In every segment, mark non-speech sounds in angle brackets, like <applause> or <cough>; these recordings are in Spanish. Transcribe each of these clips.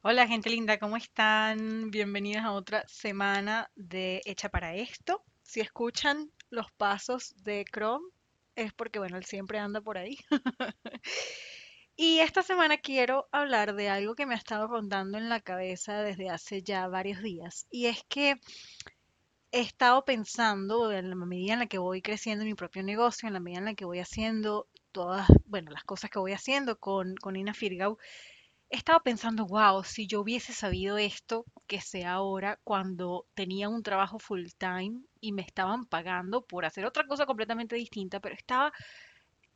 Hola gente linda, ¿cómo están? Bienvenidas a otra semana de Hecha para esto. Si escuchan los pasos de Chrome es porque, bueno, él siempre anda por ahí. <laughs> Y esta semana quiero hablar de algo que me ha estado rondando en la cabeza desde hace ya varios días. Y es que he estado pensando en la medida en la que voy creciendo mi propio negocio, en la medida en la que voy haciendo todas, bueno, las cosas que voy haciendo con, con Ina Firgau, he estado pensando, wow, si yo hubiese sabido esto que sé ahora cuando tenía un trabajo full time y me estaban pagando por hacer otra cosa completamente distinta, pero estaba,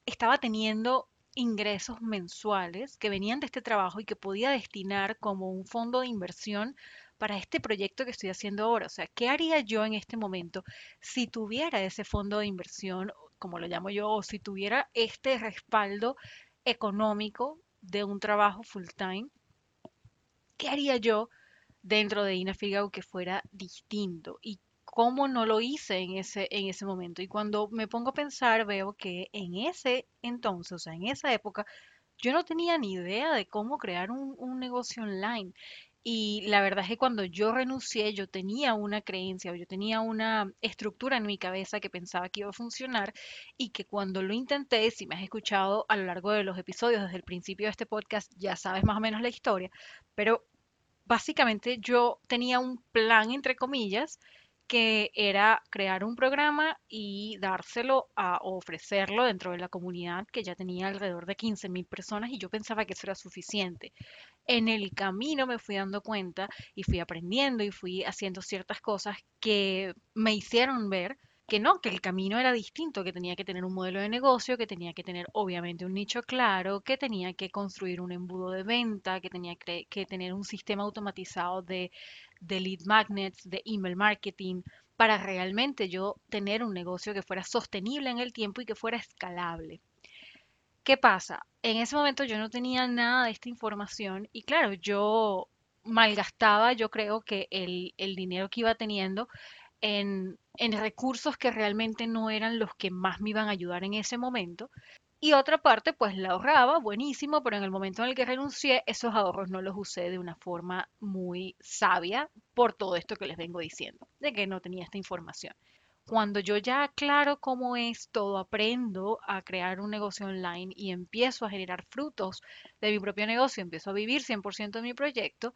estaba teniendo ingresos mensuales que venían de este trabajo y que podía destinar como un fondo de inversión para este proyecto que estoy haciendo ahora. O sea, ¿qué haría yo en este momento si tuviera ese fondo de inversión, como lo llamo yo, o si tuviera este respaldo económico de un trabajo full time? ¿Qué haría yo dentro de Ina Figau que fuera distinto? ¿Y cómo no lo hice en ese, en ese momento? Y cuando me pongo a pensar, veo que en ese entonces, o sea, en esa época, yo no tenía ni idea de cómo crear un, un negocio online. Y la verdad es que cuando yo renuncié, yo tenía una creencia o yo tenía una estructura en mi cabeza que pensaba que iba a funcionar y que cuando lo intenté, si me has escuchado a lo largo de los episodios desde el principio de este podcast, ya sabes más o menos la historia, pero básicamente yo tenía un plan, entre comillas, que era crear un programa y dárselo a ofrecerlo dentro de la comunidad que ya tenía alrededor de 15.000 personas y yo pensaba que eso era suficiente. En el camino me fui dando cuenta y fui aprendiendo y fui haciendo ciertas cosas que me hicieron ver que no, que el camino era distinto, que tenía que tener un modelo de negocio, que tenía que tener obviamente un nicho claro, que tenía que construir un embudo de venta, que tenía que, tener un sistema automatizado de lead magnets, de email marketing, para realmente yo tener un negocio que fuera sostenible en el tiempo y que fuera escalable. ¿Qué pasa? En ese momento yo no tenía nada de esta información y claro, yo malgastaba, yo creo que el, dinero que iba teniendo en, en recursos que realmente no eran los que más me iban a ayudar en ese momento. Y otra parte, pues la ahorraba, buenísimo, pero en el momento en el que renuncié, esos ahorros no los usé de una forma muy sabia por todo esto que les vengo diciendo, de que no tenía esta información. Cuando yo ya aclaro cómo es todo, aprendo a crear un negocio online y empiezo a generar frutos de mi propio negocio, empiezo a vivir 100% de mi proyecto,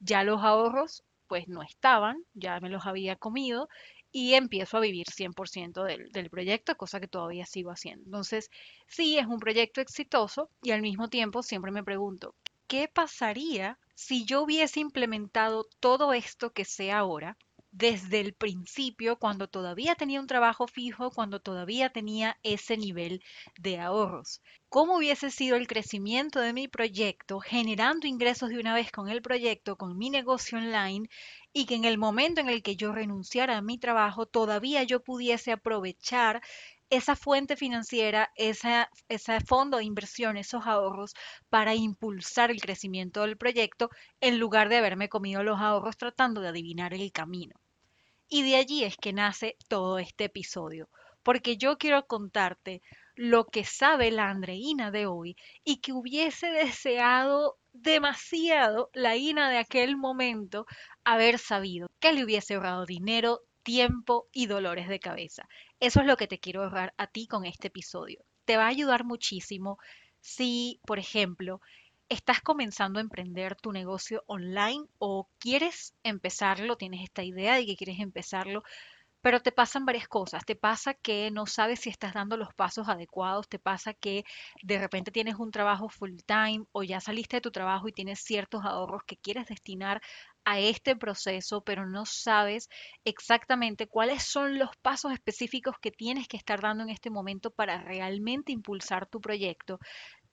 ya los ahorros pues no estaban, ya me los había comido y empiezo a vivir 100% del, del proyecto, cosa que todavía sigo haciendo. Entonces, sí, es un proyecto exitoso y al mismo tiempo siempre me pregunto, ¿qué pasaría si yo hubiese implementado todo esto que sé ahora desde el principio, cuando todavía tenía un trabajo fijo, cuando todavía tenía ese nivel de ahorros. ¿Cómo hubiese sido el crecimiento de mi proyecto, generando ingresos de una vez con el proyecto, con mi negocio online, y que en el momento en el que yo renunciara a mi trabajo, todavía yo pudiese aprovechar esa fuente financiera, ese fondo de inversión, esos ahorros para impulsar el crecimiento del proyecto en lugar de haberme comido los ahorros tratando de adivinar el camino. Y de allí es que nace todo este episodio, porque yo quiero contarte lo que sabe la Andreína de hoy y que hubiese deseado demasiado la Ina de aquel momento haber sabido que le hubiese ahorrado dinero, tiempo y dolores de cabeza. Eso es lo que te quiero ahorrar a ti con este episodio. Te va a ayudar muchísimo si, por ejemplo, estás comenzando a emprender tu negocio online o quieres empezarlo, tienes esta idea de que quieres empezarlo, pero te pasan varias cosas. Te pasa que no sabes si estás dando los pasos adecuados, te pasa que de repente tienes un trabajo full time o ya saliste de tu trabajo y tienes ciertos ahorros que quieres destinar a este proceso, pero no sabes exactamente cuáles son los pasos específicos que tienes que estar dando en este momento para realmente impulsar tu proyecto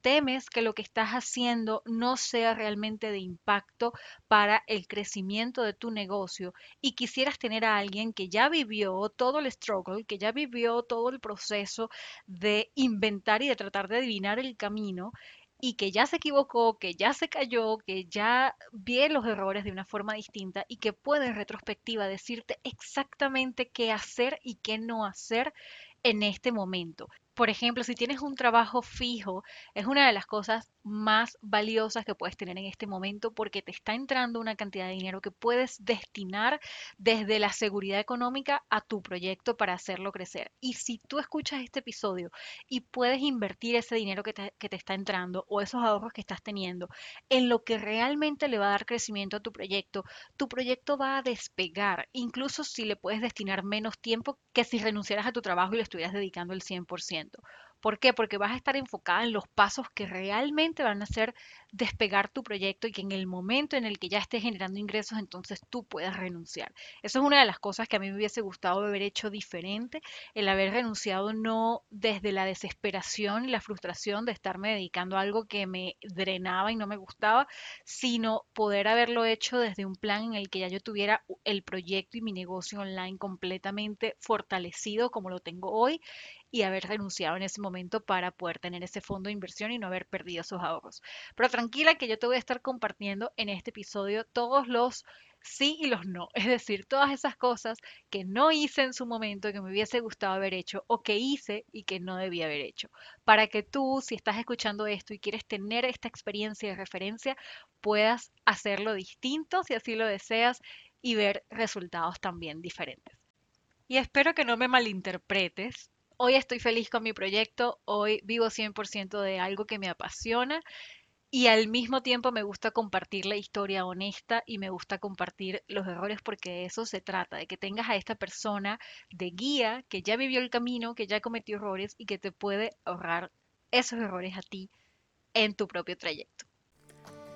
temes que lo que estás haciendo no sea realmente de impacto para el crecimiento de tu negocio y quisieras tener a alguien que ya vivió todo el struggle, que ya vivió todo el proceso de inventar y de tratar de adivinar el camino y que ya se equivocó, que ya se cayó, que ya ve los errores de una forma distinta y que puede en retrospectiva decirte exactamente qué hacer y qué no hacer en este momento Por ejemplo, si tienes un trabajo fijo, es una de las cosas más valiosas que puedes tener en este momento porque te está entrando una cantidad de dinero que puedes destinar desde la seguridad económica a tu proyecto para hacerlo crecer. Y si tú escuchas este episodio y puedes invertir ese dinero que te, está entrando o esos ahorros que estás teniendo en lo que realmente le va a dar crecimiento a tu proyecto, tu proyecto va a despegar, incluso si le puedes destinar menos tiempo que si renunciaras a tu trabajo y le estuvieras dedicando el 100%. ¿Por qué? Porque vas a estar enfocada en los pasos que realmente van a hacer despegar tu proyecto y que en el momento en el que ya estés generando ingresos, entonces tú puedas renunciar. Eso es una de las cosas que a mí me hubiese gustado haber hecho diferente, el haber renunciado no desde la desesperación y la frustración de estarme dedicando a algo que me drenaba y no me gustaba, sino poder haberlo hecho desde un plan en el que ya yo tuviera el proyecto y mi negocio online completamente fortalecido como lo tengo hoy y haber renunciado en ese momento para poder tener ese fondo de inversión y no haber perdido esos ahorros. Pero tranquila que yo te voy a estar compartiendo en este episodio todos los sí y los no, <laughs> es decir, todas esas cosas que no hice en su momento, que me hubiese gustado haber hecho o que hice y que no debía haber hecho, para que tú, si estás escuchando esto y quieres tener esta experiencia de referencia, puedas hacerlo distinto si así lo deseas y ver resultados también diferentes. Y espero que no me malinterpretes hoy estoy feliz con mi proyecto, hoy vivo 100% de algo que me apasiona y al mismo tiempo me gusta compartir la historia honesta y me gusta compartir los errores porque de eso se trata, de que tengas a esta persona de guía que ya vivió el camino, que ya cometió errores y que te puede ahorrar esos errores a ti en tu propio trayecto.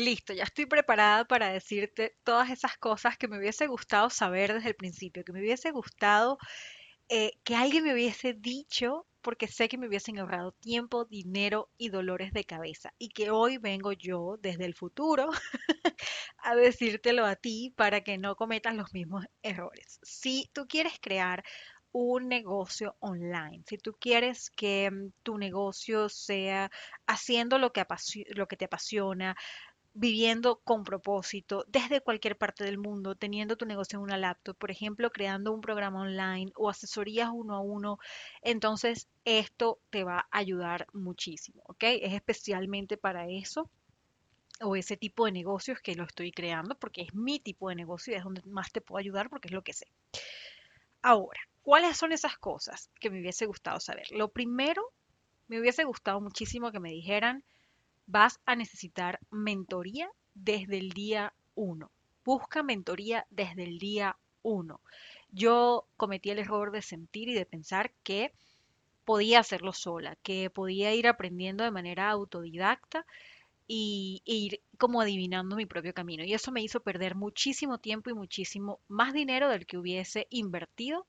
Listo, ya estoy preparada para decirte todas esas cosas que me hubiese gustado saber desde el principio, que me hubiese gustado eh, que alguien me hubiese dicho, porque sé que me hubiesen ahorrado tiempo, dinero y dolores de cabeza, y que hoy vengo yo desde el futuro <laughs> a decírtelo a ti para que no cometas los mismos errores. Si tú quieres crear un negocio online, si tú quieres que mm, tu negocio sea haciendo lo que, lo que te apasiona, viviendo con propósito desde cualquier parte del mundo, teniendo tu negocio en una laptop, por ejemplo, creando un programa online o asesorías uno a uno, entonces esto te va a ayudar muchísimo, ¿ok? Es especialmente para eso o ese tipo de negocios que lo estoy creando porque es mi tipo de negocio y es donde más te puedo ayudar porque es lo que sé. Ahora, ¿cuáles son esas cosas que me hubiese gustado saber? Lo primero, me hubiese gustado muchísimo que me dijeran, vas a necesitar mentoría desde el día 1. Busca mentoría desde el día 1. Yo cometí el error de sentir y de pensar que podía hacerlo sola, que podía ir aprendiendo de manera autodidacta y, e ir como adivinando mi propio camino. Y eso me hizo perder muchísimo tiempo y muchísimo más dinero del que hubiese invertido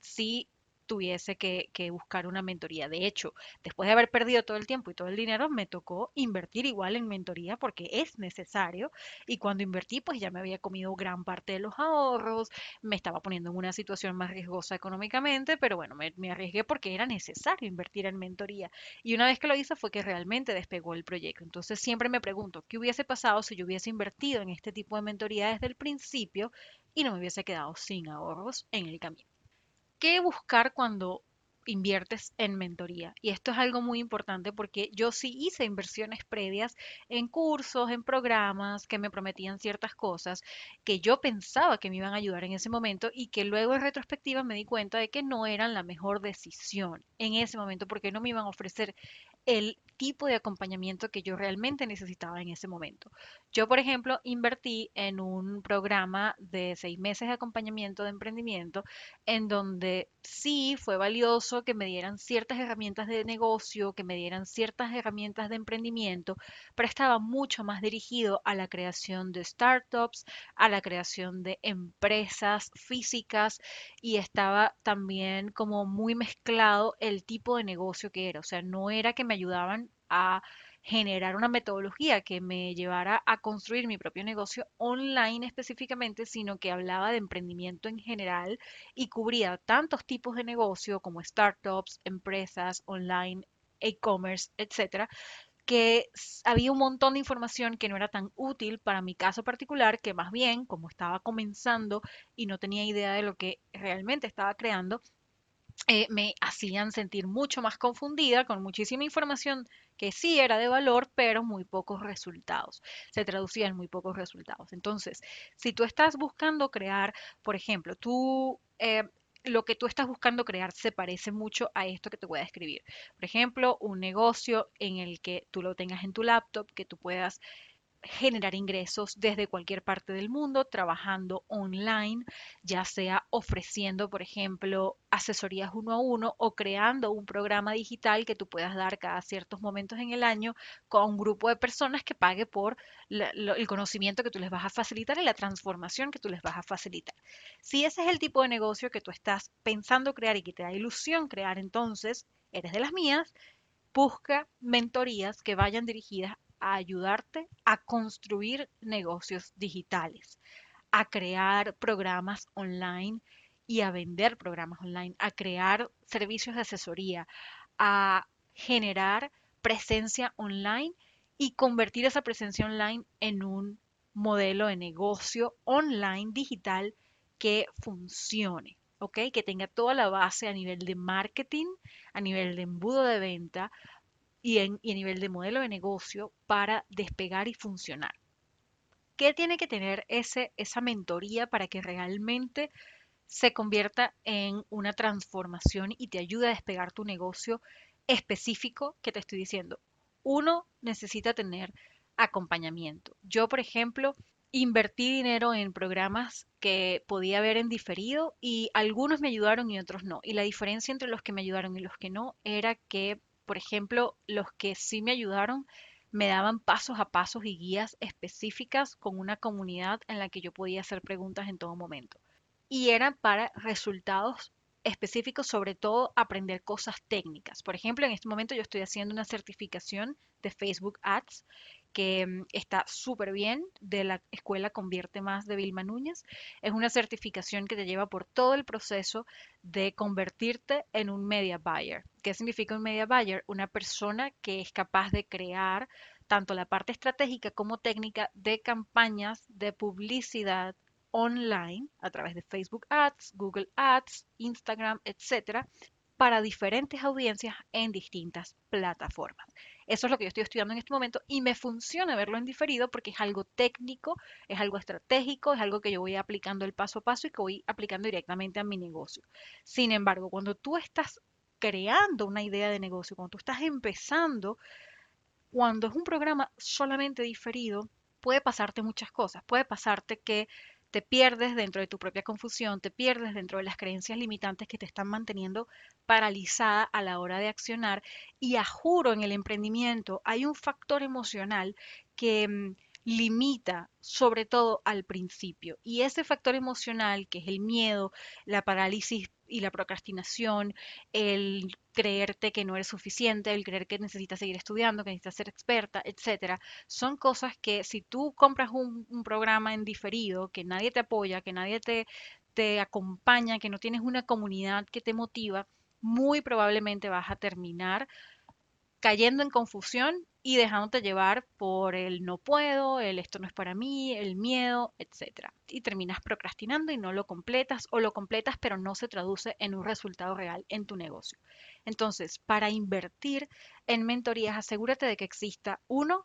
si tuviese que, buscar una mentoría. De hecho, después de haber perdido todo el tiempo y todo el dinero, me tocó invertir igual en mentoría porque es necesario. Y cuando invertí, pues ya me había comido gran parte de los ahorros, me estaba poniendo en una situación más riesgosa económicamente, pero bueno, me, me arriesgué porque era necesario invertir en mentoría. Y una vez que lo hice fue que realmente despegó el proyecto. Entonces siempre me pregunto, ¿qué hubiese pasado si yo hubiese invertido en este tipo de mentoría desde el principio y no me hubiese quedado sin ahorros en el camino? ¿Qué buscar cuando inviertes en mentoría? Y esto es algo muy importante porque yo sí hice inversiones previas en cursos, en programas que me prometían ciertas cosas que yo pensaba que me iban a ayudar en ese momento y que luego en retrospectiva me di cuenta de que no eran la mejor decisión en ese momento porque no me iban a ofrecer el tipo de acompañamiento que yo realmente necesitaba en ese momento. Yo, por ejemplo, invertí en un programa de seis meses de acompañamiento de emprendimiento en donde sí fue valioso que me dieran ciertas herramientas de negocio, que me dieran ciertas herramientas de emprendimiento, pero estaba mucho más dirigido a la creación de startups, a la creación de empresas físicas y estaba también como muy mezclado el tipo de negocio que era. O sea, no era que me ayudaban a generar una metodología que me llevara a construir mi propio negocio online específicamente, sino que hablaba de emprendimiento en general y cubría tantos tipos de negocio como startups, empresas, online, e-commerce, etcétera, que había un montón de información que no era tan útil para mi caso particular, que más bien, como estaba comenzando y no tenía idea de lo que realmente estaba creando, eh, me hacían sentir mucho más confundida con muchísima información que sí era de valor, pero muy pocos resultados. Se traducía en muy pocos resultados. Entonces, si tú estás buscando crear, por ejemplo, tú... Eh, lo que tú estás buscando crear se parece mucho a esto que te voy a describir. Por ejemplo, un negocio en el que tú lo tengas en tu laptop, que tú puedas generar ingresos desde cualquier parte del mundo, trabajando online, ya sea ofreciendo, por ejemplo, asesorías uno a uno o creando un programa digital que tú puedas dar cada ciertos momentos en el año con un grupo de personas que pague por el conocimiento que tú les vas a facilitar y la transformación que tú les vas a facilitar. Si ese es el tipo de negocio que tú estás pensando crear y que te da ilusión crear, entonces eres de las mías, busca mentorías que vayan dirigidas a ayudarte a construir negocios digitales, a crear programas online y a vender programas online, a crear servicios de asesoría, a generar presencia online y convertir esa presencia online en un modelo de negocio online digital que funcione, ¿ok? Que tenga toda la base a nivel de marketing, a nivel de embudo de venta, y, en, a nivel de modelo de negocio para despegar y funcionar. ¿Qué tiene que tener ese, esa mentoría para que realmente se convierta en una transformación y te ayude a despegar tu negocio específico que te estoy diciendo? Uno necesita tener acompañamiento. Yo, por ejemplo, invertí dinero en programas que podía ver en diferido y algunos me ayudaron y otros no. Y la diferencia entre los que me ayudaron y los que no era que por ejemplo, los que sí me ayudaron me daban pasos a pasos y guías específicas con una comunidad en la que yo podía hacer preguntas en todo momento. Y eran para resultados específicos, sobre todo aprender cosas técnicas. Por ejemplo, en este momento yo estoy haciendo una certificación de Facebook Ads que mm, está súper bien, de la escuela Convierte Más de Vilma Núñez. Es una certificación que te lleva por todo el proceso de convertirte en un media buyer. ¿Qué significa un media buyer? Una persona que es capaz de crear tanto la parte estratégica como técnica de campañas de publicidad online a través de Facebook Ads, Google Ads, Instagram, etcétera, para diferentes audiencias en distintas plataformas. Eso es lo que yo estoy estudiando en este momento y me funciona verlo en diferido porque es algo técnico, es algo estratégico, es algo que yo voy aplicando el paso a paso y que voy aplicando directamente a mi negocio. Sin embargo, cuando tú estás creando una idea de negocio, cuando tú estás empezando, cuando es un programa solamente diferido, puede pasarte muchas cosas. Puede pasarte que te pierdes dentro de tu propia confusión, te pierdes dentro de las creencias limitantes que te están manteniendo paralizada a la hora de accionar. Y a juro, en el emprendimiento hay un factor emocional que mm, limita sobre todo al principio. Y ese factor emocional, que es el miedo, la parálisis y la procrastinación, el creerte que no eres suficiente, el creer que necesitas seguir estudiando, que necesitas ser experta, etcétera, son cosas que si tú compras un, un programa en diferido, que nadie te apoya, que nadie te, te acompaña, que no tienes una comunidad que te motiva, muy probablemente vas a terminar cayendo en confusión y dejándote llevar por el no puedo, el esto no es para mí, el miedo, etc. Y terminas procrastinando y no lo completas o lo completas pero no se traduce en un resultado real en tu negocio. Entonces, para invertir en mentorías, asegúrate de que exista uno,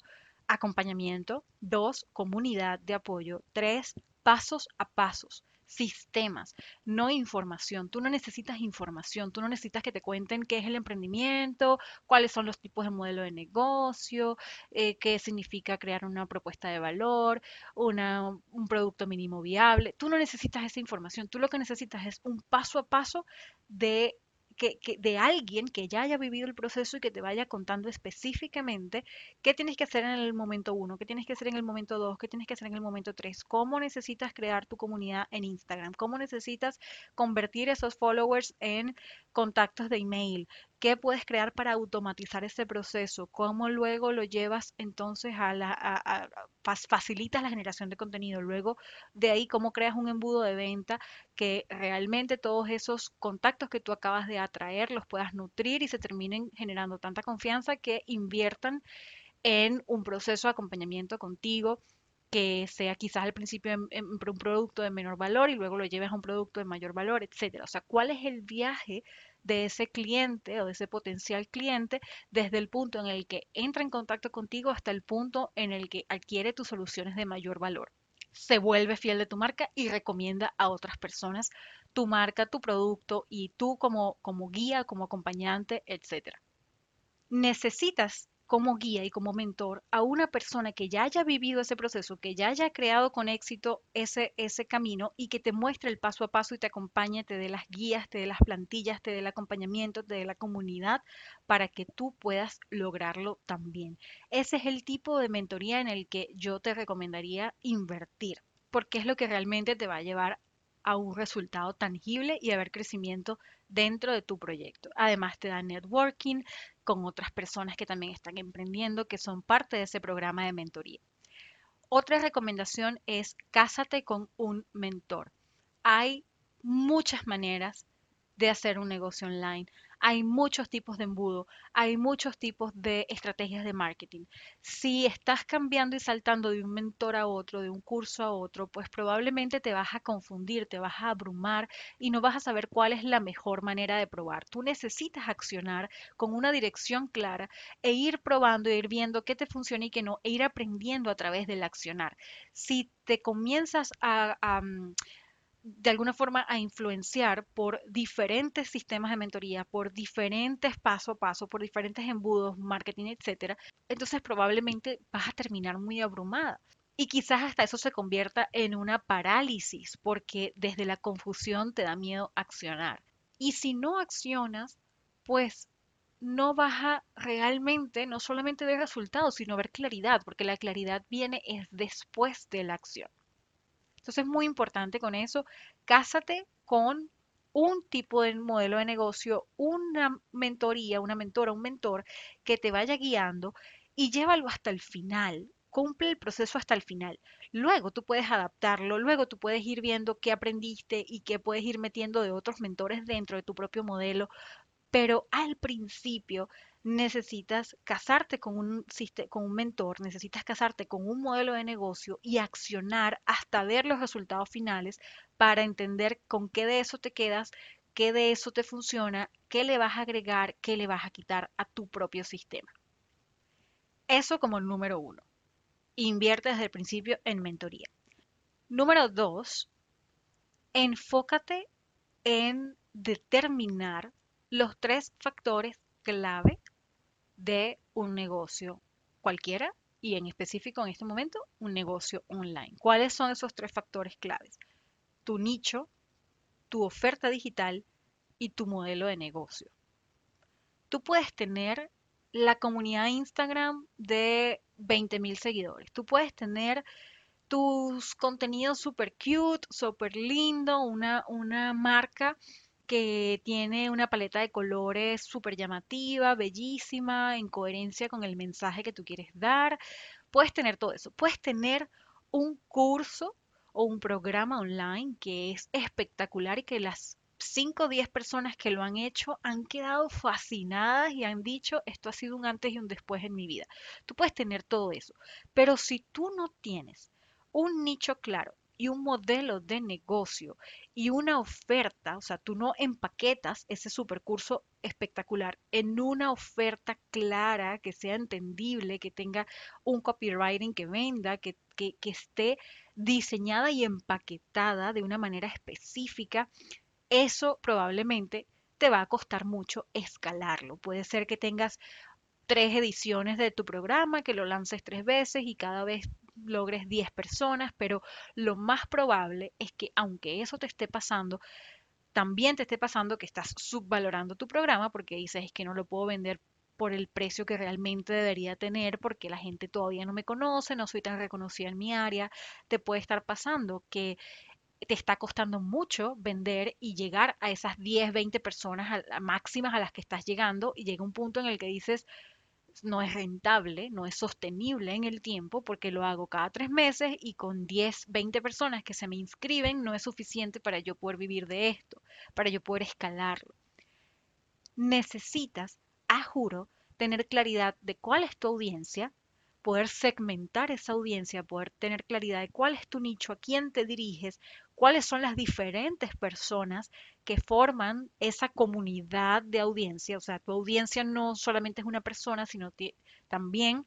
acompañamiento, dos, comunidad de apoyo, tres, pasos a pasos sistemas, no información. Tú no necesitas información, tú no necesitas que te cuenten qué es el emprendimiento, cuáles son los tipos de modelo de negocio, eh, qué significa crear una propuesta de valor, una, un producto mínimo viable. Tú no necesitas esa información, tú lo que necesitas es un paso a paso de que, de alguien que ya haya vivido el proceso y que te vaya contando específicamente qué tienes que hacer en el momento 1, qué tienes que hacer en el momento 2, qué tienes que hacer en el momento 3, cómo necesitas crear tu comunidad en Instagram, cómo necesitas convertir esos followers en contactos de email, qué puedes crear para automatizar ese proceso, cómo luego lo llevas entonces a la, facilitas la generación de contenido, luego de ahí cómo creas un embudo de venta que realmente todos esos contactos que tú acabas de atraer los puedas nutrir y se terminen generando tanta confianza que inviertan en un proceso de acompañamiento contigo que sea quizás al principio un producto de menor valor y luego lo lleves a un producto de mayor valor, etcétera. O sea, ¿cuál es el viaje de ese cliente o de ese potencial cliente desde el punto en el que entra en contacto contigo hasta el punto en el que adquiere tus soluciones de mayor valor? Se vuelve fiel de tu marca y recomienda a otras personas tu marca, tu producto y tú como, como guía, como acompañante, etcétera. Necesitas como guía y como mentor a una persona que ya haya vivido ese proceso, que ya haya creado con éxito ese, ese camino y que te muestre el paso a paso y te acompañe, te dé las guías, te dé las plantillas, te dé el acompañamiento, te dé la comunidad para que tú puedas lograrlo también. Ese es el tipo de mentoría en el que yo te recomendaría invertir, porque es lo que realmente te va a llevar a un resultado tangible y a ver crecimiento dentro de tu proyecto. Además te da networking con otras personas que también están emprendiendo, que son parte de ese programa de mentoría. Otra recomendación es cásate con un mentor. Hay muchas maneras de hacer un negocio online hay muchos tipos de embudo, hay muchos tipos de estrategias de marketing. Si estás cambiando y saltando de un mentor a otro, de un curso a otro, pues probablemente te vas a confundir, te vas a abrumar y no vas a saber cuál es la mejor manera de probar. Tú necesitas accionar con una dirección clara e ir probando e ir viendo qué te funciona y qué no, e ir aprendiendo a través del accionar. Si te comienzas a, a mm, de alguna forma a influenciar por diferentes sistemas de mentoría, por diferentes paso a paso, por diferentes embudos, marketing, etcétera, entonces probablemente vas a terminar muy abrumada. Y quizás hasta eso se convierta en una parálisis, porque desde la confusión te da miedo accionar. Y si no accionas, pues no vas a realmente no solamente ver resultados, sino ver claridad, porque la claridad viene es después de la acción. Entonces es muy importante con eso, cásate con un tipo de modelo de negocio, una mentoría, una mentora, un mentor que te vaya guiando y llévalo hasta el final. Cumple el proceso hasta el final. Luego tú puedes adaptarlo, luego tú puedes ir viendo qué aprendiste y qué puedes ir metiendo de otros mentores dentro de tu propio modelo, pero al principio necesitas casarte con un, con un mentor, necesitas casarte con un modelo de negocio y accionar hasta ver los resultados finales para entender con qué de eso te quedas, qué de eso te funciona, qué le vas a agregar, qué le vas a quitar a tu propio sistema. Eso como el número uno. Invierte desde el principio en mentoría. Número dos, enfócate en determinar los tres factores clave de un negocio cualquiera y en específico en este momento un negocio online. ¿Cuáles son esos tres factores claves? Tu nicho, tu oferta digital y tu modelo de negocio. Tú puedes tener la comunidad Instagram de 20.000 seguidores. Tú puedes tener tus contenidos super cute, super lindo, una, una marca que tiene una paleta de colores súper llamativa, bellísima, en coherencia con el mensaje que tú quieres dar. Puedes tener todo eso. Puedes tener un curso o un programa online que es espectacular y que las 5 o 10 personas que lo han hecho han quedado fascinadas y han dicho, esto ha sido un antes y un después en mi vida. Tú puedes tener todo eso, pero si tú no tienes un nicho claro, y un modelo de negocio y una oferta, o sea, tú no empaquetas ese supercurso espectacular en una oferta clara, que sea entendible, que tenga un copywriting que venda, que, que, esté diseñada y empaquetada de una manera específica, eso probablemente te va a costar mucho escalarlo. Puede ser que tengas tres ediciones de tu programa, que lo lances tres veces y cada vez logres 10 personas, pero lo más probable es que aunque eso te esté pasando, también te esté pasando que estás subvalorando tu programa porque dices es que no lo puedo vender por el precio que realmente debería tener porque la gente todavía no me conoce, no soy tan reconocida en mi área. Te puede estar pasando que te está costando mucho vender y llegar a esas 10, 20 personas a, máximas a las que estás llegando y llega un punto en el que dices, no es rentable, no es sostenible en el tiempo porque lo hago cada tres meses y con 10, 20 personas que se me inscriben no es suficiente para yo poder vivir de esto, para yo poder escalarlo. Necesitas, a juro, tener claridad de cuál es tu audiencia, poder segmentar esa audiencia, poder tener claridad de cuál es tu nicho, a quién te diriges, cuáles son las diferentes personas que forman esa comunidad de audiencia. O sea, tu audiencia no solamente es una persona, sino también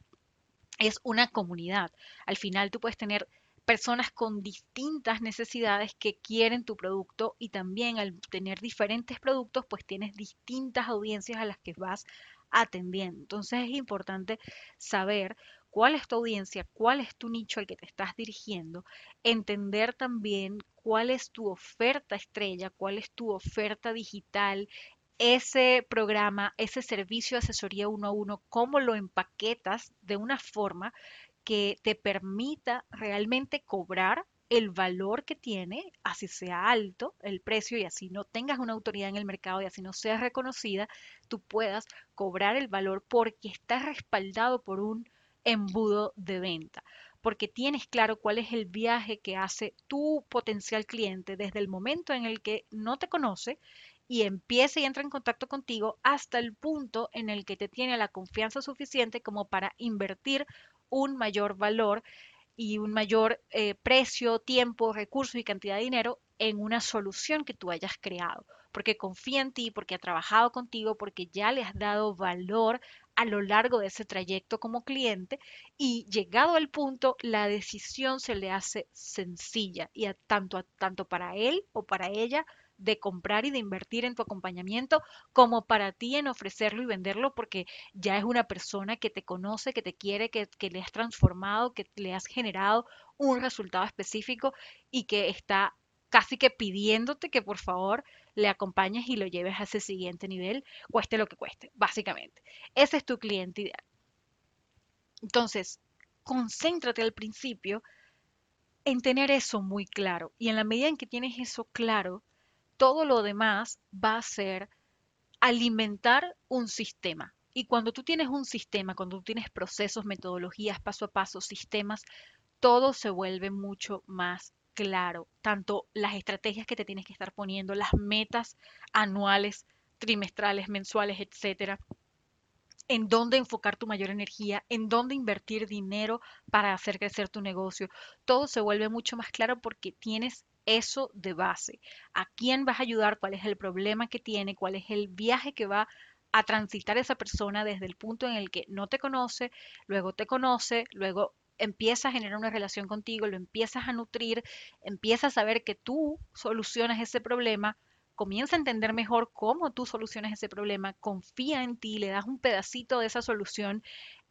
es una comunidad. Al final tú puedes tener personas con distintas necesidades que quieren tu producto y también al tener diferentes productos, pues tienes distintas audiencias a las que vas atendiendo. Entonces es importante saber cuál es tu audiencia, cuál es tu nicho al que te estás dirigiendo, entender también cuál es tu oferta estrella, cuál es tu oferta digital, ese programa, ese servicio de asesoría uno a uno, cómo lo empaquetas de una forma que te permita realmente cobrar el valor que tiene, así sea alto el precio y así no tengas una autoridad en el mercado y así no seas reconocida, tú puedas cobrar el valor porque estás respaldado por un embudo de venta, porque tienes claro cuál es el viaje que hace tu potencial cliente desde el momento en el que no te conoce y empieza y entra en contacto contigo hasta el punto en el que te tiene la confianza suficiente como para invertir un mayor valor y un mayor eh, precio, tiempo, recursos y cantidad de dinero en una solución que tú hayas creado, porque confía en ti, porque ha trabajado contigo, porque ya le has dado valor a lo largo de ese trayecto como cliente y llegado al punto la decisión se le hace sencilla y a tanto, tanto para él o para ella de comprar y de invertir en tu acompañamiento como para ti en ofrecerlo y venderlo porque ya es una persona que te conoce, que te quiere, que, que le has transformado, que le has generado un resultado específico y que está casi que pidiéndote que por favor le acompañes y lo lleves a ese siguiente nivel, cueste lo que cueste, básicamente. Ese es tu cliente ideal. Entonces, concéntrate al principio en tener eso muy claro. Y en la medida en que tienes eso claro, todo lo demás va a ser alimentar un sistema. Y cuando tú tienes un sistema, cuando tú tienes procesos, metodologías, paso a paso, sistemas, todo se vuelve mucho más claro, tanto las estrategias que te tienes que estar poniendo, las metas anuales, trimestrales, mensuales, etcétera, en dónde enfocar tu mayor energía, en dónde invertir dinero para hacer crecer tu negocio. Todo se vuelve mucho más claro porque tienes eso de base. ¿A quién vas a ayudar? ¿Cuál es el problema que tiene? ¿Cuál es el viaje que va a transitar esa persona desde el punto en el que no te conoce, luego te conoce, luego empieza a generar una relación contigo, lo empiezas a nutrir, empiezas a ver que tú solucionas ese problema, comienza a entender mejor cómo tú solucionas ese problema, confía en ti, le das un pedacito de esa solución,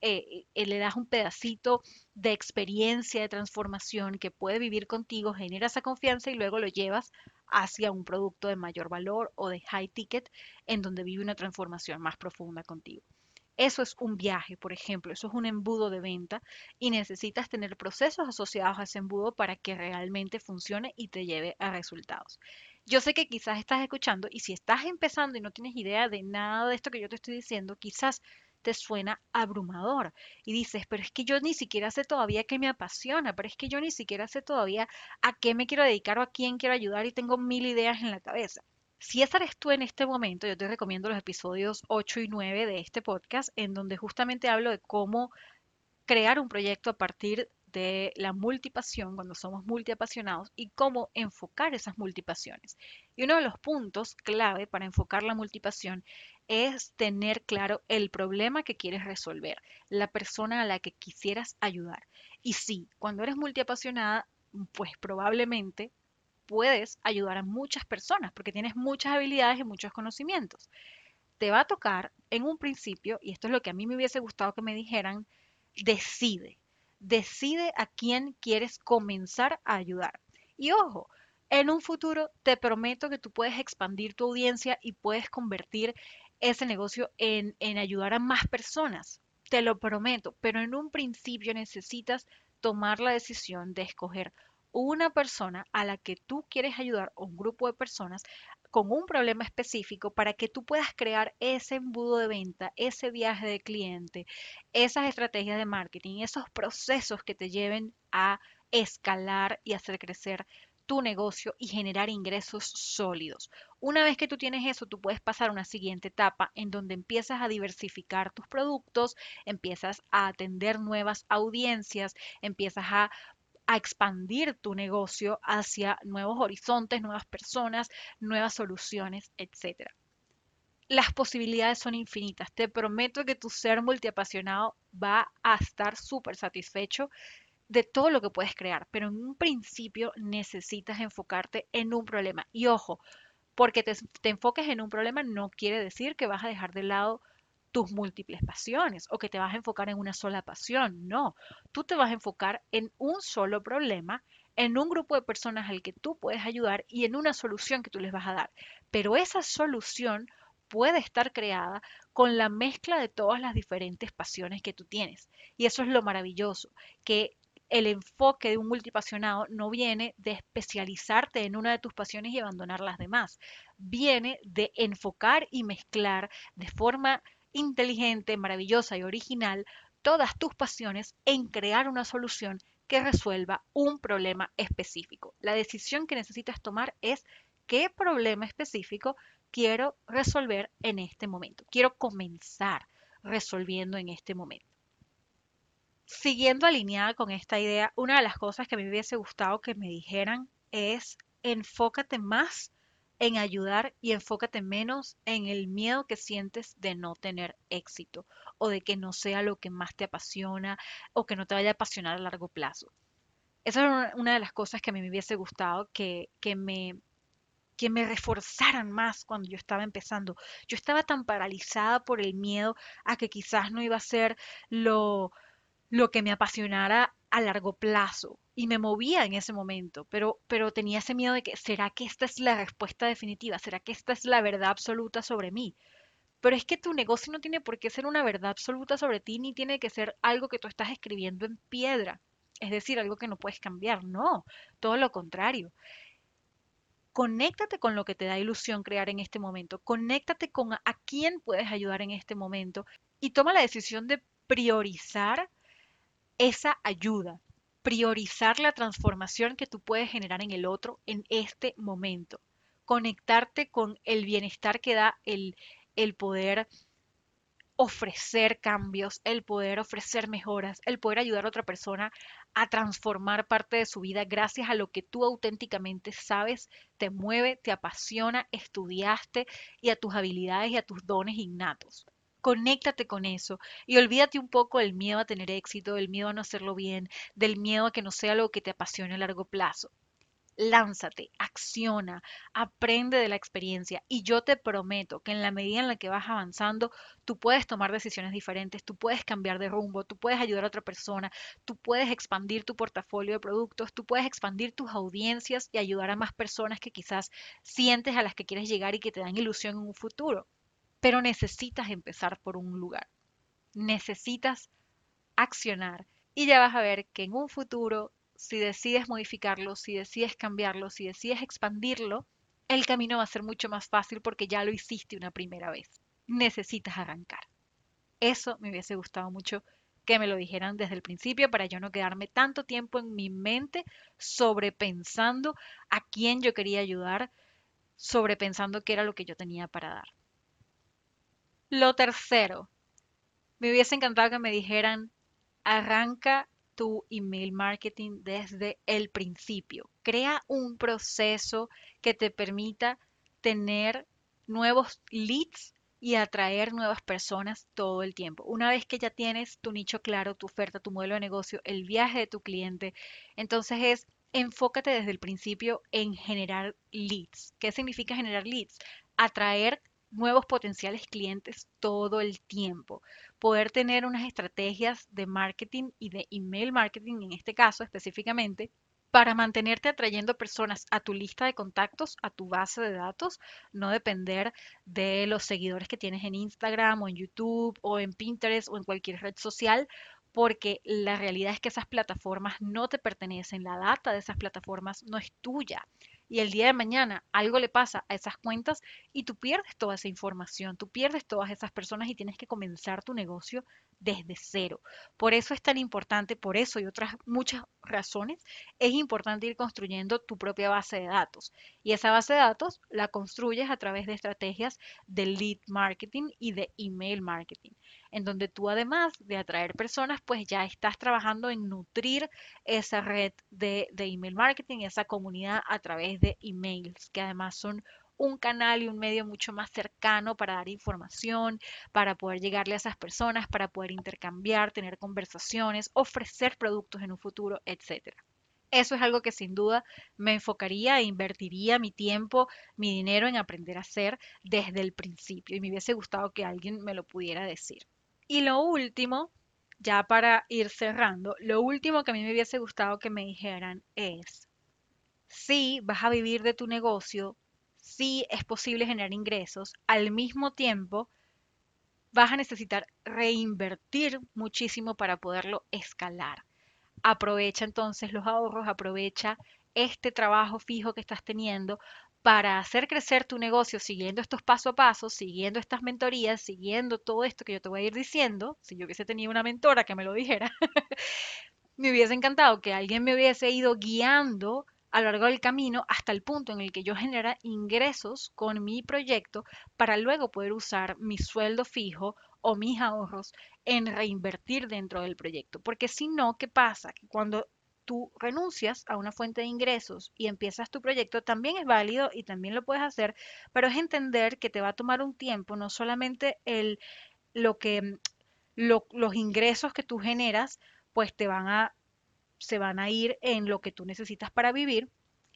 eh, eh, le das un pedacito de experiencia, de transformación que puede vivir contigo, genera esa confianza y luego lo llevas hacia un producto de mayor valor o de high ticket en donde vive una transformación más profunda contigo. Eso es un viaje, por ejemplo, eso es un embudo de venta y necesitas tener procesos asociados a ese embudo para que realmente funcione y te lleve a resultados. Yo sé que quizás estás escuchando y si estás empezando y no tienes idea de nada de esto que yo te estoy diciendo, quizás te suena abrumador y dices, pero es que yo ni siquiera sé todavía qué me apasiona, pero es que yo ni siquiera sé todavía a qué me quiero dedicar o a quién quiero ayudar y tengo mil ideas en la cabeza. Si esa eres tú en este momento, yo te recomiendo los episodios 8 y 9 de este podcast, en donde justamente hablo de cómo crear un proyecto a partir de la multipasión, cuando somos multiapasionados, y cómo enfocar esas multipasiones. Y uno de los puntos clave para enfocar la multipasión es tener claro el problema que quieres resolver, la persona a la que quisieras ayudar. Y sí, cuando eres multiapasionada, pues probablemente puedes ayudar a muchas personas porque tienes muchas habilidades y muchos conocimientos. Te va a tocar en un principio, y esto es lo que a mí me hubiese gustado que me dijeran, decide, decide a quién quieres comenzar a ayudar. Y ojo, en un futuro te prometo que tú puedes expandir tu audiencia y puedes convertir ese negocio en, en ayudar a más personas. Te lo prometo, pero en un principio necesitas tomar la decisión de escoger una persona a la que tú quieres ayudar o un grupo de personas con un problema específico para que tú puedas crear ese embudo de venta, ese viaje de cliente, esas estrategias de marketing, esos procesos que te lleven a escalar y hacer crecer tu negocio y generar ingresos sólidos. Una vez que tú tienes eso, tú puedes pasar a una siguiente etapa en donde empiezas a diversificar tus productos, empiezas a atender nuevas audiencias, empiezas a a expandir tu negocio hacia nuevos horizontes, nuevas personas, nuevas soluciones, etc. Las posibilidades son infinitas. Te prometo que tu ser multiapasionado va a estar súper satisfecho de todo lo que puedes crear, pero en un principio necesitas enfocarte en un problema. Y ojo, porque te, te, enfoques en un problema no quiere decir que vas a dejar de lado tus múltiples pasiones o que te vas a enfocar en una sola pasión. No, tú te vas a enfocar en un solo problema, en un grupo de personas al que tú puedes ayudar y en una solución que tú les vas a dar. Pero esa solución puede estar creada con la mezcla de todas las diferentes pasiones que tú tienes. Y eso es lo maravilloso, que el enfoque de un multipasionado no viene de especializarte en una de tus pasiones y abandonar las demás. Viene de enfocar y mezclar de forma inteligente, maravillosa y original todas tus pasiones en crear una solución que resuelva un problema específico. La decisión que necesitas tomar es qué problema específico quiero resolver en este momento. Quiero comenzar resolviendo en este momento siguiendo alineada con esta idea, una de las cosas que me hubiese gustado que me dijeran es enfócate más en ayudar y enfócate menos en el miedo que sientes de no tener éxito o de que no sea lo que más te apasiona o que no te vaya a apasionar a largo plazo. Esa era una de las cosas que a mí me hubiese gustado que, que me que me reforzaran más cuando yo estaba empezando. Yo estaba tan paralizada por el miedo a que quizás no iba a ser lo, lo que me apasionara a largo plazo y me movía en ese momento, pero, pero tenía ese miedo de que, ¿será que esta es la respuesta definitiva? ¿Será que esta es la verdad absoluta sobre mí? Pero es que tu negocio no tiene por qué ser una verdad absoluta sobre ti, ni tiene que ser algo que tú estás escribiendo en piedra, es decir, algo que no puedes cambiar, no, todo lo contrario. Conéctate con lo que te da ilusión crear en este momento, conéctate con a quién puedes ayudar en este momento y toma la decisión de priorizar esa ayuda, priorizar la transformación que tú puedes generar en el otro en este momento, conectarte con el bienestar que da el, el poder ofrecer cambios, el poder ofrecer mejoras, el poder ayudar a otra persona a transformar parte de su vida gracias a lo que tú auténticamente sabes, te mueve, te apasiona, estudiaste y a tus habilidades y a tus dones innatos. Conéctate con eso y olvídate un poco del miedo a tener éxito, del miedo a no hacerlo bien, del miedo a que no sea lo que te apasione a largo plazo. Lánzate, acciona, aprende de la experiencia y yo te prometo que en la medida en la que vas avanzando, tú puedes tomar decisiones diferentes, tú puedes cambiar de rumbo, tú puedes ayudar a otra persona, tú puedes expandir tu portafolio de productos, tú puedes expandir tus audiencias y ayudar a más personas que quizás sientes a las que quieres llegar y que te dan ilusión en un futuro pero necesitas empezar por un lugar. Necesitas accionar y ya vas a ver que en un futuro, si decides modificarlo, si decides cambiarlo, si decides expandirlo, el camino va a ser mucho más fácil porque ya lo hiciste una primera vez. Necesitas arrancar. Eso me hubiese gustado mucho que me lo dijeran desde el principio para yo no quedarme tanto tiempo en mi mente sobrepensando a quién yo quería ayudar, sobrepensando qué era lo que yo tenía para dar. Lo tercero, me hubiese encantado que me dijeran, arranca tu email marketing desde el principio. Crea un proceso que te permita tener nuevos leads y atraer nuevas personas todo el tiempo. Una vez que ya tienes tu nicho claro, tu oferta, tu modelo de negocio, el viaje de tu cliente, entonces es enfócate desde el principio en generar leads. ¿Qué significa generar leads? Atraer nuevos potenciales clientes todo el tiempo. Poder tener unas estrategias de marketing y de email marketing, en este caso específicamente, para mantenerte atrayendo personas a tu lista de contactos, a tu base de datos, no depender de los seguidores que tienes en Instagram o en YouTube o en Pinterest o en cualquier red social, porque la realidad es que esas plataformas no te pertenecen, la data de esas plataformas no es tuya y el día de mañana algo le pasa a esas cuentas y tú pierdes toda esa información, tú pierdes todas esas personas y tienes que comenzar tu negocio desde cero. Por eso es tan importante, por eso y otras muchas razones, es importante ir construyendo tu propia base de datos. Y esa base de datos la construyes a través de estrategias de lead marketing y de email marketing en donde tú además de atraer personas, pues ya estás trabajando en nutrir esa red de, de email marketing, esa comunidad a través de emails, que además son un canal y un medio mucho más cercano para dar información, para poder llegarle a esas personas, para poder intercambiar, tener conversaciones, ofrecer productos en un futuro, etcétera. Eso es algo que sin duda me enfocaría e invertiría mi tiempo, mi dinero en aprender a hacer desde el principio y me hubiese gustado que alguien me lo pudiera decir. Y lo último, ya para ir cerrando, lo último que a mí me hubiese gustado que me dijeran es, si vas a vivir de tu negocio, si es posible generar ingresos, al mismo tiempo vas a necesitar reinvertir muchísimo para poderlo escalar. Aprovecha entonces los ahorros, aprovecha este trabajo fijo que estás teniendo para hacer crecer tu negocio siguiendo estos paso a paso, siguiendo estas mentorías, siguiendo todo esto que yo te voy a ir diciendo, si yo hubiese tenido una mentora que me lo dijera, <laughs> me hubiese encantado que alguien me hubiese ido guiando a lo largo del camino hasta el punto en el que yo genera ingresos con mi proyecto para luego poder usar mi sueldo fijo o mis ahorros en reinvertir dentro del proyecto. Porque si no, ¿qué pasa? Que cuando tú renuncias a una fuente de ingresos y empiezas tu proyecto, también es válido y también lo puedes hacer, pero es entender que te va a tomar un tiempo, no solamente el, lo que, los ingresos que tú generas, pues te van a, se van a ir en lo que tú necesitas para vivir.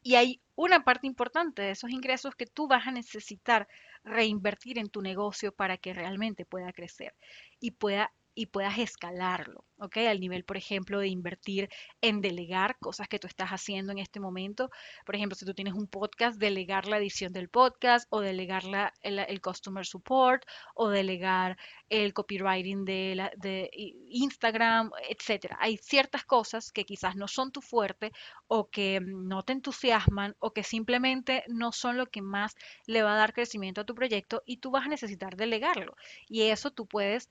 Y hay una parte importante de esos ingresos que tú vas a necesitar reinvertir en tu negocio para que realmente pueda crecer y pueda y puedas escalarlo, ¿ok? Al nivel, por ejemplo, de invertir en delegar cosas que tú estás haciendo en este momento. Por ejemplo, si tú tienes un podcast, delegar la edición del podcast o delegar el, customer support o delegar el copywriting de, la, de Instagram, etcétera. Hay ciertas cosas que quizás no son tu fuerte o que no te entusiasman o que simplemente no son lo que más le va a dar crecimiento a tu proyecto y tú vas a necesitar delegarlo. Y eso tú puedes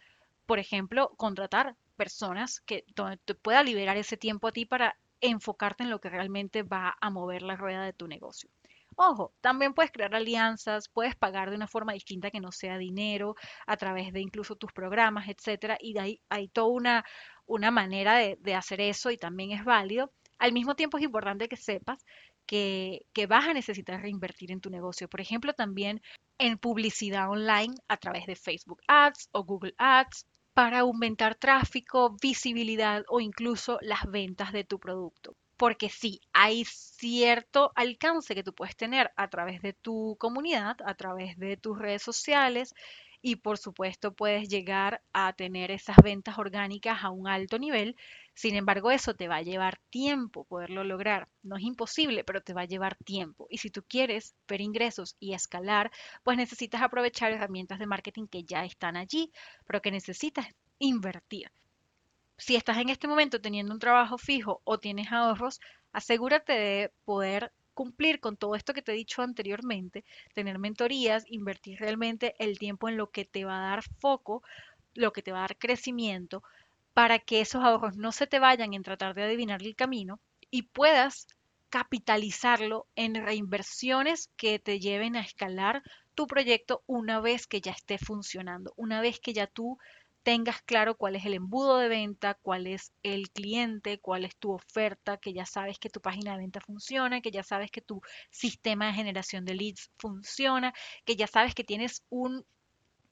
por ejemplo, contratar personas que te pueda liberar ese tiempo a ti para enfocarte en lo que realmente va a mover la rueda de tu negocio. Ojo, también puedes crear alianzas, puedes pagar de una forma distinta que no sea dinero, a través de incluso tus programas, etcétera, y hay, hay toda una, una manera de, de, hacer eso y también es válido. Al mismo tiempo es importante que sepas que, que vas a necesitar reinvertir en tu negocio. Por ejemplo, también en publicidad online a través de Facebook Ads o Google Ads para aumentar tráfico, visibilidad o incluso las ventas de tu producto. Porque sí, hay cierto alcance que tú puedes tener a través de tu comunidad, a través de tus redes sociales y por supuesto puedes llegar a tener esas ventas orgánicas a un alto nivel. Sin embargo, eso te va a llevar tiempo poderlo lograr. No es imposible, pero te va a llevar tiempo. Y si tú quieres ver ingresos y escalar, pues necesitas aprovechar herramientas de marketing que ya están allí, pero que necesitas invertir. Si estás en este momento teniendo un trabajo fijo o tienes ahorros, asegúrate de poder cumplir con todo esto que te he dicho anteriormente, tener mentorías, invertir realmente el tiempo en lo que te va a dar foco, lo que te va a dar crecimiento, para que esos ahorros no se te vayan en tratar de adivinar el camino y puedas capitalizarlo en reinversiones que te lleven a escalar tu proyecto una vez que ya esté funcionando, una vez que ya tú tengas claro cuál es el embudo de venta, cuál es el cliente, cuál es tu oferta, que ya sabes que tu página de venta funciona, que ya sabes que tu sistema de generación de leads funciona, que ya sabes que tienes un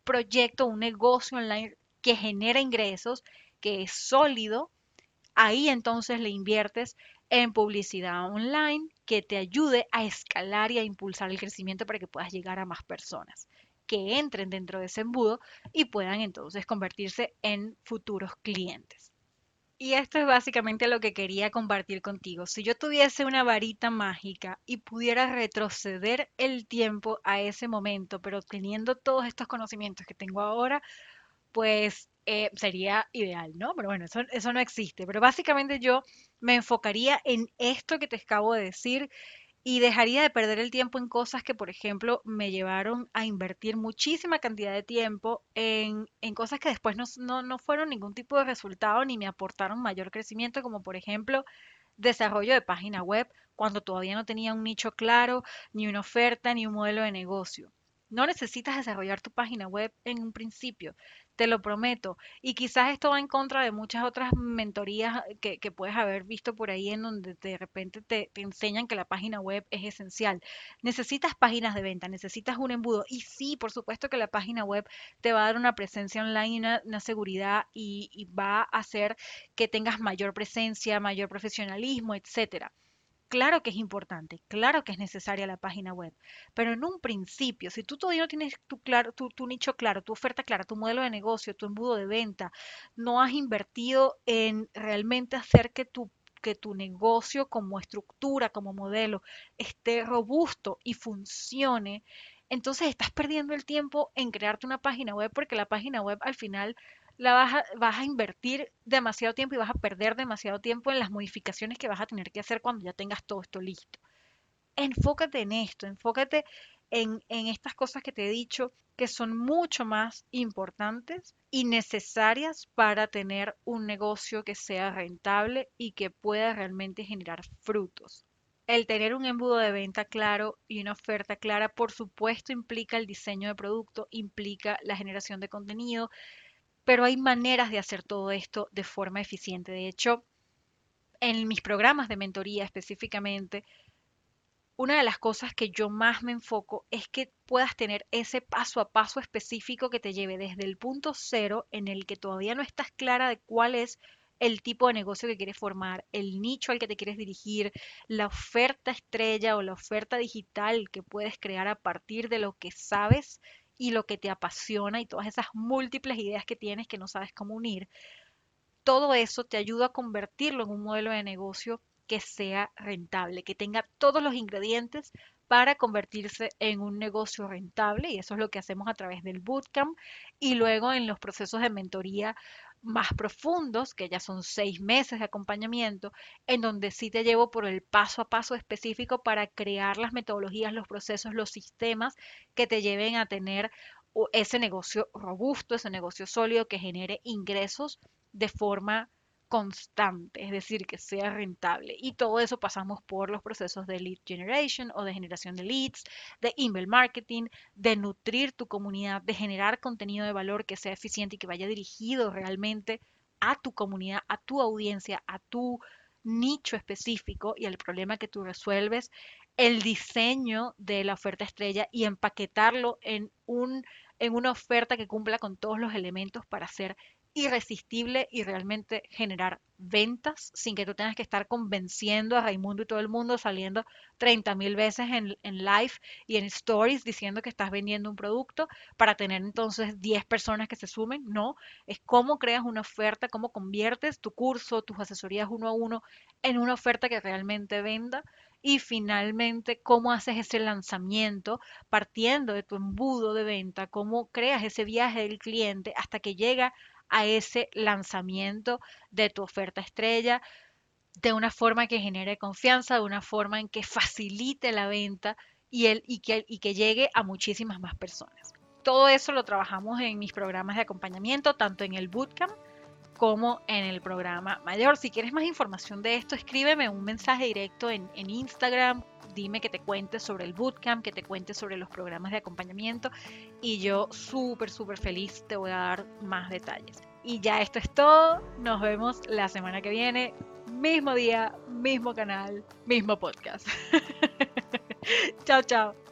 proyecto, un negocio online que genera ingresos, que es sólido. ahí entonces le inviertes en publicidad online que te ayude a escalar y a impulsar el crecimiento para que puedas llegar a más personas que entren dentro de ese embudo y puedan entonces convertirse en futuros clientes. Y esto es básicamente lo que quería compartir contigo. Si yo tuviese una varita mágica y pudiera retroceder el tiempo a ese momento, pero teniendo todos estos conocimientos que tengo ahora, pues eh, sería ideal, ¿no? Pero bueno, eso, eso no existe. Pero básicamente yo me enfocaría en esto que te acabo de decir y dejaría de perder el tiempo en cosas que, por ejemplo, me llevaron a invertir muchísima cantidad de tiempo en, en cosas que después no, no, no fueron ningún tipo de resultado ni me aportaron mayor crecimiento, como por ejemplo desarrollo de página web cuando todavía no tenía un nicho claro, ni una oferta, ni un modelo de negocio. No necesitas desarrollar tu página web en un principio te lo prometo. Y quizás esto va en contra de muchas otras mentorías que, puedes haber visto por ahí en donde de repente te, enseñan que la página web es esencial. Necesitas páginas de venta, necesitas un embudo. Y sí, por supuesto que la página web te va a dar una presencia online una, seguridad y, y va a hacer que tengas mayor presencia, mayor profesionalismo, etcétera. Claro que es importante, claro que es necesaria la página web, pero en un principio, si tú todavía no tienes tu, claro, tu, nicho claro, tu oferta clara, tu modelo de negocio, tu embudo de venta, no has invertido en realmente hacer tu que tu negocio como estructura, como modelo, esté robusto y funcione, entonces estás perdiendo el tiempo en crearte una página web porque la página web al final la vas a, a invertir demasiado tiempo y vas a perder demasiado tiempo en las modificaciones que vas a tener que hacer cuando ya tengas todo esto listo. Enfócate en esto, enfócate en, en estas cosas que te he dicho que son mucho más importantes y necesarias para tener un negocio que sea rentable y que pueda realmente generar frutos. El tener un embudo de venta claro y una oferta clara, por supuesto, implica el diseño de producto, implica la generación de contenido, pero hay maneras de hacer todo esto de forma eficiente. De hecho, en mis programas de mentoría específicamente, una de las cosas que yo más me enfoco es que puedas tener ese paso a paso específico que te lleve desde el punto cero en el que todavía no estás clara de cuál es el tipo de negocio que quieres formar, el nicho al que te quieres dirigir, la oferta estrella o la oferta digital que puedes crear a partir de lo que sabes y lo que te apasiona y todas esas múltiples ideas que tienes que no sabes cómo unir, todo eso te ayuda a convertirlo en un modelo de negocio que sea rentable, que tenga todos los ingredientes para convertirse en un negocio rentable y eso es lo que hacemos a través del bootcamp y luego en los procesos de mentoría más profundos, que ya son seis meses de acompañamiento, en donde sí te llevo por el paso a paso específico para crear las metodologías, los procesos, los sistemas que te lleven a tener ese negocio robusto, ese negocio sólido que genere ingresos de forma constante, es decir, que sea rentable. Y todo eso pasamos por los procesos de lead generation o de generación de leads, de email marketing, de nutrir tu comunidad, de generar contenido de valor que sea eficiente y que vaya dirigido realmente a tu comunidad, a tu audiencia, a tu nicho específico y al problema que tú resuelves, el diseño de la oferta estrella y empaquetarlo en un en una oferta que cumpla con todos los elementos para ser irresistible y realmente generar ventas sin que tú tengas que estar convenciendo a Raimundo y todo el mundo saliendo 30 mil veces en, en, live y en stories diciendo que estás vendiendo un producto para tener entonces 10 personas que se sumen. No, es cómo creas una oferta, cómo conviertes tu curso, tus asesorías uno a uno en una oferta que realmente venda. Y finalmente, cómo haces ese lanzamiento partiendo de tu embudo de venta, cómo creas ese viaje del cliente hasta que llega a ese lanzamiento de tu oferta estrella de una forma que genere confianza, de una forma en que facilite la venta y, el, y, que, y que llegue a muchísimas más personas. Todo eso lo trabajamos en mis programas de acompañamiento, tanto en el bootcamp como en el programa mayor. Si quieres más información de esto, escríbeme un mensaje directo en, en Instagram, dime que te cuente sobre el bootcamp, que te cuente sobre los programas de acompañamiento y yo súper, súper feliz te voy a dar más detalles. Y ya esto es todo, nos vemos la semana que viene, mismo día, mismo canal, mismo podcast. <laughs> chao, chao.